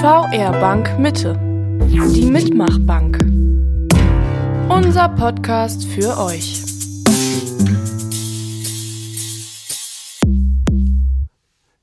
VR Bank Mitte. Die Mitmachbank. Unser Podcast für euch.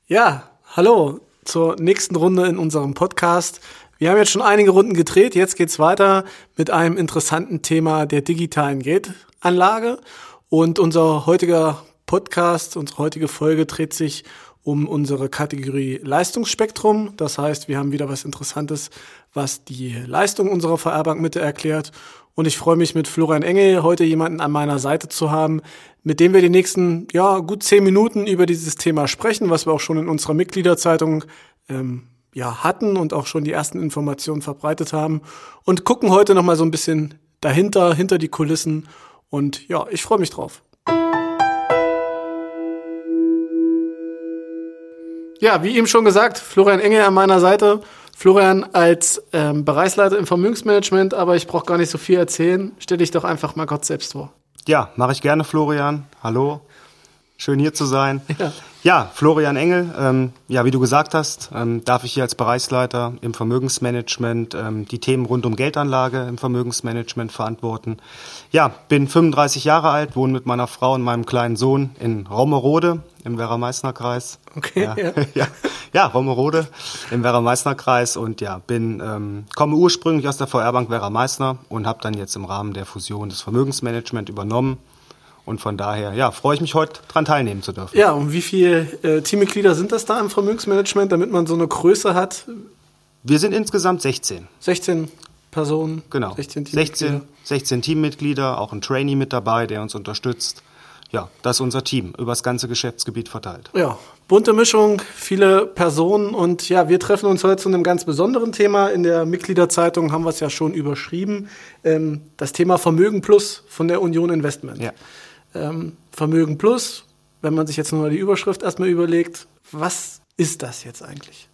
Ja, hallo zur nächsten Runde in unserem Podcast. Wir haben jetzt schon einige Runden gedreht. Jetzt geht's weiter mit einem interessanten Thema der digitalen Geldanlage. Und unser heutiger Podcast, unsere heutige Folge dreht sich um unsere Kategorie Leistungsspektrum. Das heißt, wir haben wieder was Interessantes, was die Leistung unserer VR-Bank Mitte erklärt. Und ich freue mich mit Florian Engel heute jemanden an meiner Seite zu haben, mit dem wir die nächsten, ja, gut zehn Minuten über dieses Thema sprechen, was wir auch schon in unserer Mitgliederzeitung ähm, ja, hatten und auch schon die ersten Informationen verbreitet haben. Und gucken heute nochmal so ein bisschen dahinter, hinter die Kulissen. Und ja, ich freue mich drauf. Ja, wie eben schon gesagt, Florian Engel an meiner Seite. Florian als ähm, Bereichsleiter im Vermögensmanagement, aber ich brauche gar nicht so viel erzählen. Stell dich doch einfach mal Gott selbst vor. Ja, mache ich gerne, Florian. Hallo. Schön hier zu sein. Ja, ja Florian Engel, ähm, ja, wie du gesagt hast, ähm, darf ich hier als Bereichsleiter im Vermögensmanagement ähm, die Themen rund um Geldanlage im Vermögensmanagement verantworten. Ja, bin 35 Jahre alt, wohne mit meiner Frau und meinem kleinen Sohn in Raumerode im Werra-Meißner-Kreis. Okay, ja. Ja, ja, ja Raumerode im Werra-Meißner-Kreis und ja, bin, ähm, komme ursprünglich aus der VR-Bank Werra-Meißner und habe dann jetzt im Rahmen der Fusion das Vermögensmanagement übernommen und von daher, ja, freue ich mich heute dran teilnehmen zu dürfen. Ja, und wie viele äh, Teammitglieder sind das da im Vermögensmanagement, damit man so eine Größe hat? Wir sind insgesamt 16. 16 Personen? Genau. 16 Teammitglieder. 16, 16 Teammitglieder, auch ein Trainee mit dabei, der uns unterstützt. Ja, das ist unser Team, über das ganze Geschäftsgebiet verteilt. Ja, bunte Mischung, viele Personen und ja, wir treffen uns heute zu einem ganz besonderen Thema. In der Mitgliederzeitung haben wir es ja schon überschrieben. Ähm, das Thema Vermögen Plus von der Union Investment. Ja ähm, Vermögen Plus, wenn man sich jetzt nur die Überschrift erstmal überlegt, was ist das jetzt eigentlich?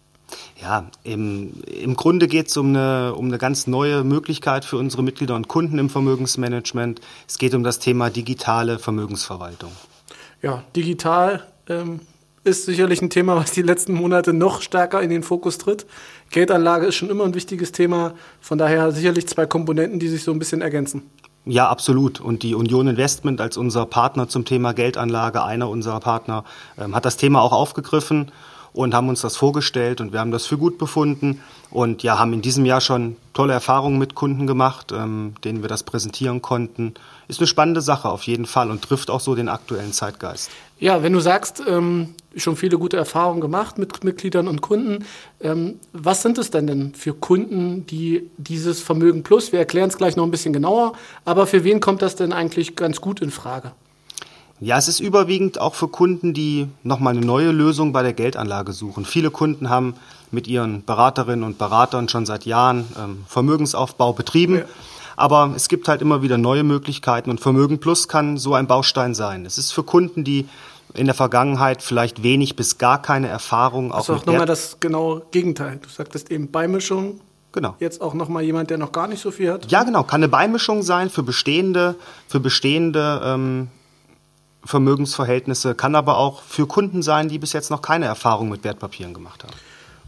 Ja, im, im Grunde geht es um eine, um eine ganz neue Möglichkeit für unsere Mitglieder und Kunden im Vermögensmanagement. Es geht um das Thema digitale Vermögensverwaltung. Ja, digital ähm, ist sicherlich ein Thema, was die letzten Monate noch stärker in den Fokus tritt. Geldanlage ist schon immer ein wichtiges Thema. Von daher sicherlich zwei Komponenten, die sich so ein bisschen ergänzen. Ja, absolut. Und die Union Investment als unser Partner zum Thema Geldanlage, einer unserer Partner, ähm, hat das Thema auch aufgegriffen und haben uns das vorgestellt und wir haben das für gut befunden und ja, haben in diesem Jahr schon tolle Erfahrungen mit Kunden gemacht, ähm, denen wir das präsentieren konnten. Ist eine spannende Sache auf jeden Fall und trifft auch so den aktuellen Zeitgeist. Ja, wenn du sagst, ähm, schon viele gute Erfahrungen gemacht mit Mitgliedern und Kunden, ähm, was sind es denn denn für Kunden, die dieses Vermögen Plus, wir erklären es gleich noch ein bisschen genauer, aber für wen kommt das denn eigentlich ganz gut in Frage? Ja, es ist überwiegend auch für Kunden, die nochmal eine neue Lösung bei der Geldanlage suchen. Viele Kunden haben mit ihren Beraterinnen und Beratern schon seit Jahren ähm, Vermögensaufbau betrieben. Ja. Aber es gibt halt immer wieder neue Möglichkeiten und Vermögen Plus kann so ein Baustein sein. Es ist für Kunden, die in der Vergangenheit vielleicht wenig bis gar keine Erfahrung auch also auch nochmal das genaue Gegenteil. Du sagtest eben Beimischung. Genau. Jetzt auch nochmal jemand, der noch gar nicht so viel hat. Ja, genau. Kann eine Beimischung sein für bestehende, für bestehende ähm, Vermögensverhältnisse, kann aber auch für Kunden sein, die bis jetzt noch keine Erfahrung mit Wertpapieren gemacht haben.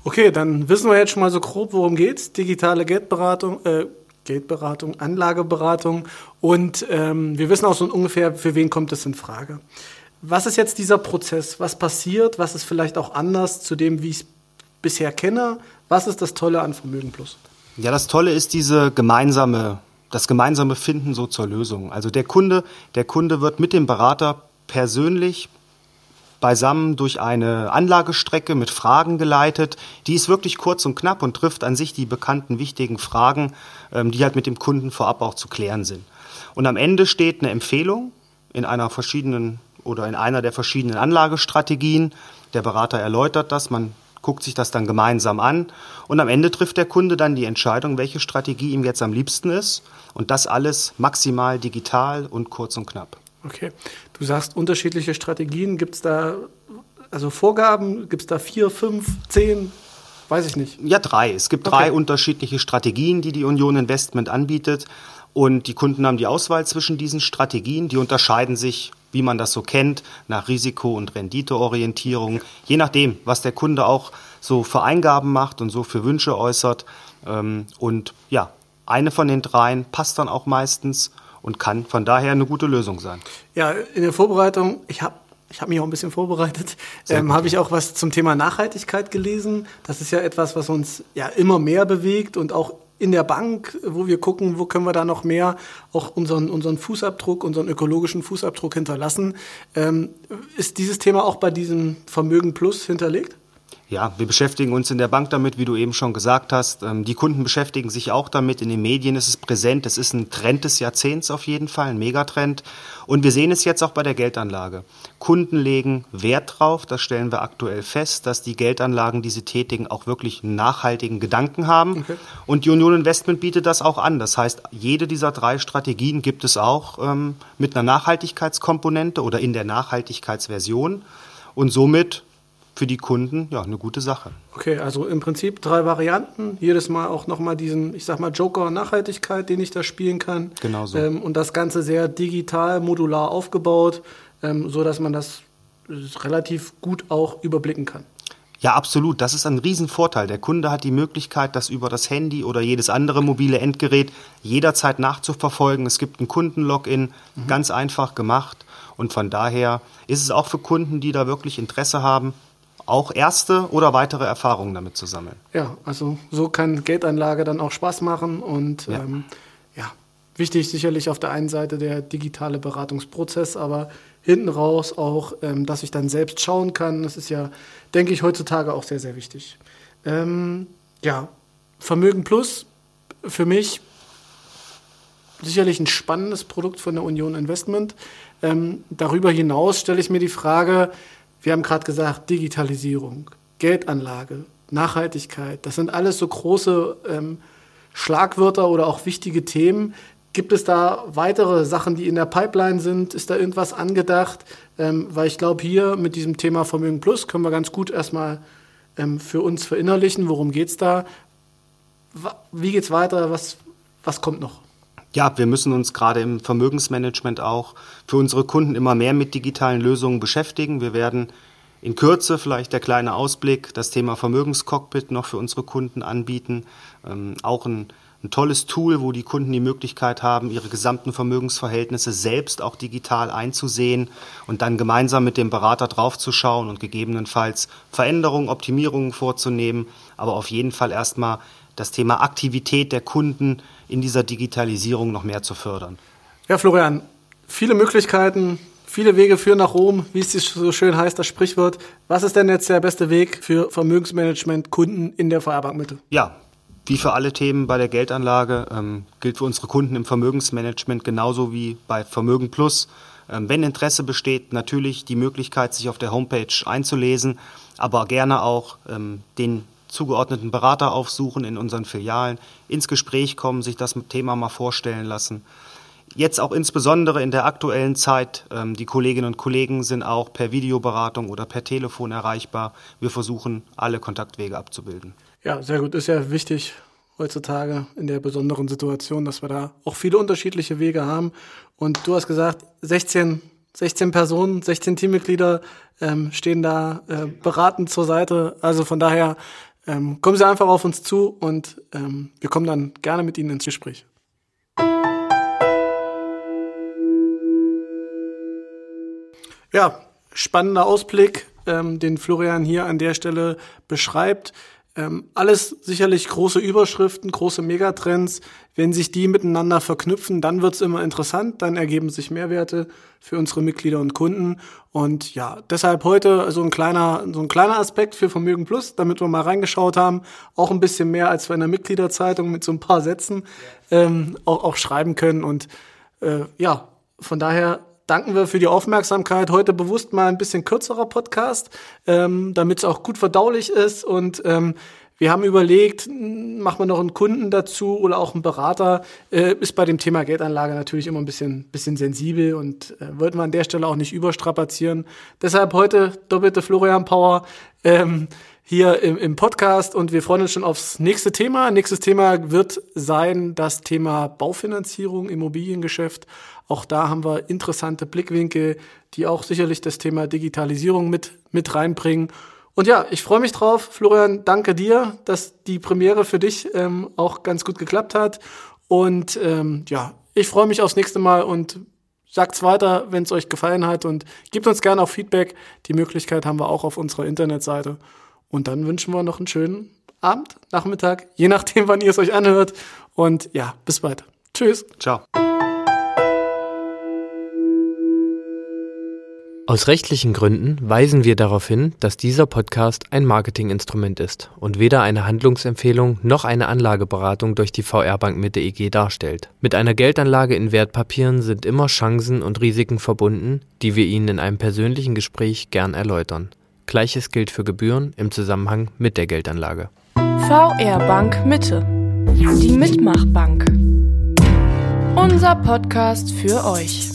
Okay, dann wissen wir jetzt schon mal so grob, worum geht's. Digitale Geldberatung, äh, Geldberatung, Anlageberatung und ähm, wir wissen auch so ungefähr, für wen kommt es in Frage. Was ist jetzt dieser Prozess? Was passiert? Was ist vielleicht auch anders zu dem, wie ich es bisher kenne? Was ist das Tolle an Vermögen Plus? Ja, das Tolle ist diese gemeinsame das gemeinsame Finden so zur Lösung. Also der Kunde, der Kunde wird mit dem Berater persönlich beisammen durch eine Anlagestrecke mit Fragen geleitet. Die ist wirklich kurz und knapp und trifft an sich die bekannten wichtigen Fragen, ähm, die halt mit dem Kunden vorab auch zu klären sind. Und am Ende steht eine Empfehlung in einer verschiedenen oder in einer der verschiedenen Anlagestrategien. Der Berater erläutert das, man guckt sich das dann gemeinsam an und am Ende trifft der Kunde dann die Entscheidung, welche Strategie ihm jetzt am liebsten ist und das alles maximal digital und kurz und knapp. Okay, du sagst unterschiedliche Strategien. Gibt es da also Vorgaben? Gibt es da vier, fünf, zehn? Weiß ich nicht. Ja, drei. Es gibt okay. drei unterschiedliche Strategien, die die Union Investment anbietet. Und die Kunden haben die Auswahl zwischen diesen Strategien. Die unterscheiden sich wie man das so kennt, nach Risiko- und Renditeorientierung, je nachdem, was der Kunde auch so für Eingaben macht und so für Wünsche äußert. Ähm, und ja, eine von den dreien passt dann auch meistens und kann von daher eine gute Lösung sein. Ja, in der Vorbereitung, ich habe ich habe mich auch ein bisschen vorbereitet, ähm, habe ich auch was zum Thema Nachhaltigkeit gelesen. Das ist ja etwas, was uns ja immer mehr bewegt und auch in der Bank, wo wir gucken, wo können wir da noch mehr auch unseren, unseren Fußabdruck, unseren ökologischen Fußabdruck hinterlassen. Ähm, ist dieses Thema auch bei diesem Vermögen Plus hinterlegt? Ja, wir beschäftigen uns in der Bank damit, wie du eben schon gesagt hast. Ähm, die Kunden beschäftigen sich auch damit. In den Medien ist es präsent. Es ist ein Trend des Jahrzehnts auf jeden Fall, ein Megatrend. Und wir sehen es jetzt auch bei der Geldanlage. Kunden legen Wert drauf, das stellen wir aktuell fest, dass die Geldanlagen, die sie tätigen, auch wirklich einen nachhaltigen Gedanken haben. Okay. Und die Union Investment bietet das auch an. Das heißt, jede dieser drei Strategien gibt es auch ähm, mit einer Nachhaltigkeitskomponente oder in der Nachhaltigkeitsversion. Und somit für die Kunden ja eine gute Sache. Okay, also im Prinzip drei Varianten. Jedes Mal auch nochmal diesen, ich sag mal, Joker Nachhaltigkeit, den ich da spielen kann. Genau so. Ähm, und das Ganze sehr digital, modular aufgebaut, ähm, so dass man das relativ gut auch überblicken kann. Ja, absolut. Das ist ein Riesenvorteil. Der Kunde hat die Möglichkeit, das über das Handy oder jedes andere mobile Endgerät jederzeit nachzuverfolgen. Es gibt ein Kundenlogin, mhm. ganz einfach gemacht. Und von daher ist es auch für Kunden, die da wirklich Interesse haben, auch erste oder weitere Erfahrungen damit zu sammeln. Ja, also so kann Geldanlage dann auch Spaß machen und ja. Ähm, ja, wichtig sicherlich auf der einen Seite der digitale Beratungsprozess, aber hinten raus auch, ähm, dass ich dann selbst schauen kann. Das ist ja, denke ich, heutzutage auch sehr, sehr wichtig. Ähm, ja, Vermögen Plus für mich sicherlich ein spannendes Produkt von der Union Investment. Ähm, darüber hinaus stelle ich mir die Frage, wir haben gerade gesagt, Digitalisierung, Geldanlage, Nachhaltigkeit, das sind alles so große ähm, Schlagwörter oder auch wichtige Themen. Gibt es da weitere Sachen, die in der Pipeline sind? Ist da irgendwas angedacht? Ähm, weil ich glaube, hier mit diesem Thema Vermögen Plus können wir ganz gut erstmal ähm, für uns verinnerlichen, worum geht es da? Wie geht es weiter? Was, was kommt noch? Ja, wir müssen uns gerade im Vermögensmanagement auch für unsere Kunden immer mehr mit digitalen Lösungen beschäftigen. Wir werden in Kürze vielleicht der kleine Ausblick, das Thema Vermögenscockpit noch für unsere Kunden anbieten. Ähm, auch ein, ein tolles Tool, wo die Kunden die Möglichkeit haben, ihre gesamten Vermögensverhältnisse selbst auch digital einzusehen und dann gemeinsam mit dem Berater draufzuschauen und gegebenenfalls Veränderungen, Optimierungen vorzunehmen, aber auf jeden Fall erstmal das Thema Aktivität der Kunden in dieser Digitalisierung noch mehr zu fördern. Ja, Florian, viele Möglichkeiten, viele Wege führen nach Rom, wie es so schön heißt, das Sprichwort. Was ist denn jetzt der beste Weg für Vermögensmanagement Kunden in der VR-Bank-Mitte? Ja, wie für alle Themen bei der Geldanlage ähm, gilt für unsere Kunden im Vermögensmanagement genauso wie bei Vermögen Plus. Ähm, wenn Interesse besteht, natürlich die Möglichkeit, sich auf der Homepage einzulesen, aber gerne auch ähm, den zugeordneten Berater aufsuchen in unseren Filialen, ins Gespräch kommen, sich das Thema mal vorstellen lassen. Jetzt auch insbesondere in der aktuellen Zeit, ähm, die Kolleginnen und Kollegen sind auch per Videoberatung oder per Telefon erreichbar. Wir versuchen, alle Kontaktwege abzubilden. Ja, sehr gut. Ist ja wichtig heutzutage in der besonderen Situation, dass wir da auch viele unterschiedliche Wege haben. Und du hast gesagt, 16 16 Personen, 16 Teammitglieder ähm, stehen da äh, beratend zur Seite. Also von daher ähm, kommen Sie einfach auf uns zu und ähm, wir kommen dann gerne mit Ihnen ins Gespräch. Ja, spannender Ausblick, ähm, den Florian hier an der Stelle beschreibt. Ähm, alles sicherlich große Überschriften, große Megatrends. Wenn sich die miteinander verknüpfen, dann wird's immer interessant, dann ergeben sich Mehrwerte für unsere Mitglieder und Kunden. Und ja, deshalb heute so ein kleiner, so ein kleiner Aspekt für Vermögen Plus, damit wir mal reingeschaut haben. Auch ein bisschen mehr als für eine Mitgliederzeitung mit so ein paar Sätzen ähm, auch, auch schreiben können. Und äh, ja, von daher danken wir für die Aufmerksamkeit. Heute bewusst mal ein bisschen kürzerer Podcast, ähm, damit es auch gut verdaulich ist. Und ähm, wir haben überlegt, machen wir noch einen Kunden dazu oder auch einen Berater. Äh, ist bei dem Thema Geldanlage natürlich immer ein bisschen, bisschen sensibel und äh, wollten wir an der Stelle auch nicht überstrapazieren. Deshalb heute doppelte Florian Power. Ähm, hier im, im Podcast und wir freuen uns schon aufs nächste Thema. Nächstes Thema wird sein das Thema Baufinanzierung, Immobiliengeschäft. Auch da haben wir interessante Blickwinkel, die auch sicherlich das Thema Digitalisierung mit, mit reinbringen. Und ja, ich freue mich drauf. Florian, danke dir, dass die Premiere für dich ähm, auch ganz gut geklappt hat. Und ähm, ja, ich freue mich aufs nächste Mal und sagt's weiter, wenn es euch gefallen hat und gebt uns gerne auch Feedback. Die Möglichkeit haben wir auch auf unserer Internetseite. Und dann wünschen wir noch einen schönen Abend, Nachmittag, je nachdem, wann ihr es euch anhört. Und ja, bis bald. Tschüss. Ciao. Aus rechtlichen Gründen weisen wir darauf hin, dass dieser Podcast ein Marketinginstrument ist und weder eine Handlungsempfehlung noch eine Anlageberatung durch die VR Bank Mitte EG darstellt. Mit einer Geldanlage in Wertpapieren sind immer Chancen und Risiken verbunden, die wir Ihnen in einem persönlichen Gespräch gern erläutern. Gleiches gilt für Gebühren im Zusammenhang mit der Geldanlage. VR Bank Mitte. Die Mitmachbank. Unser Podcast für euch.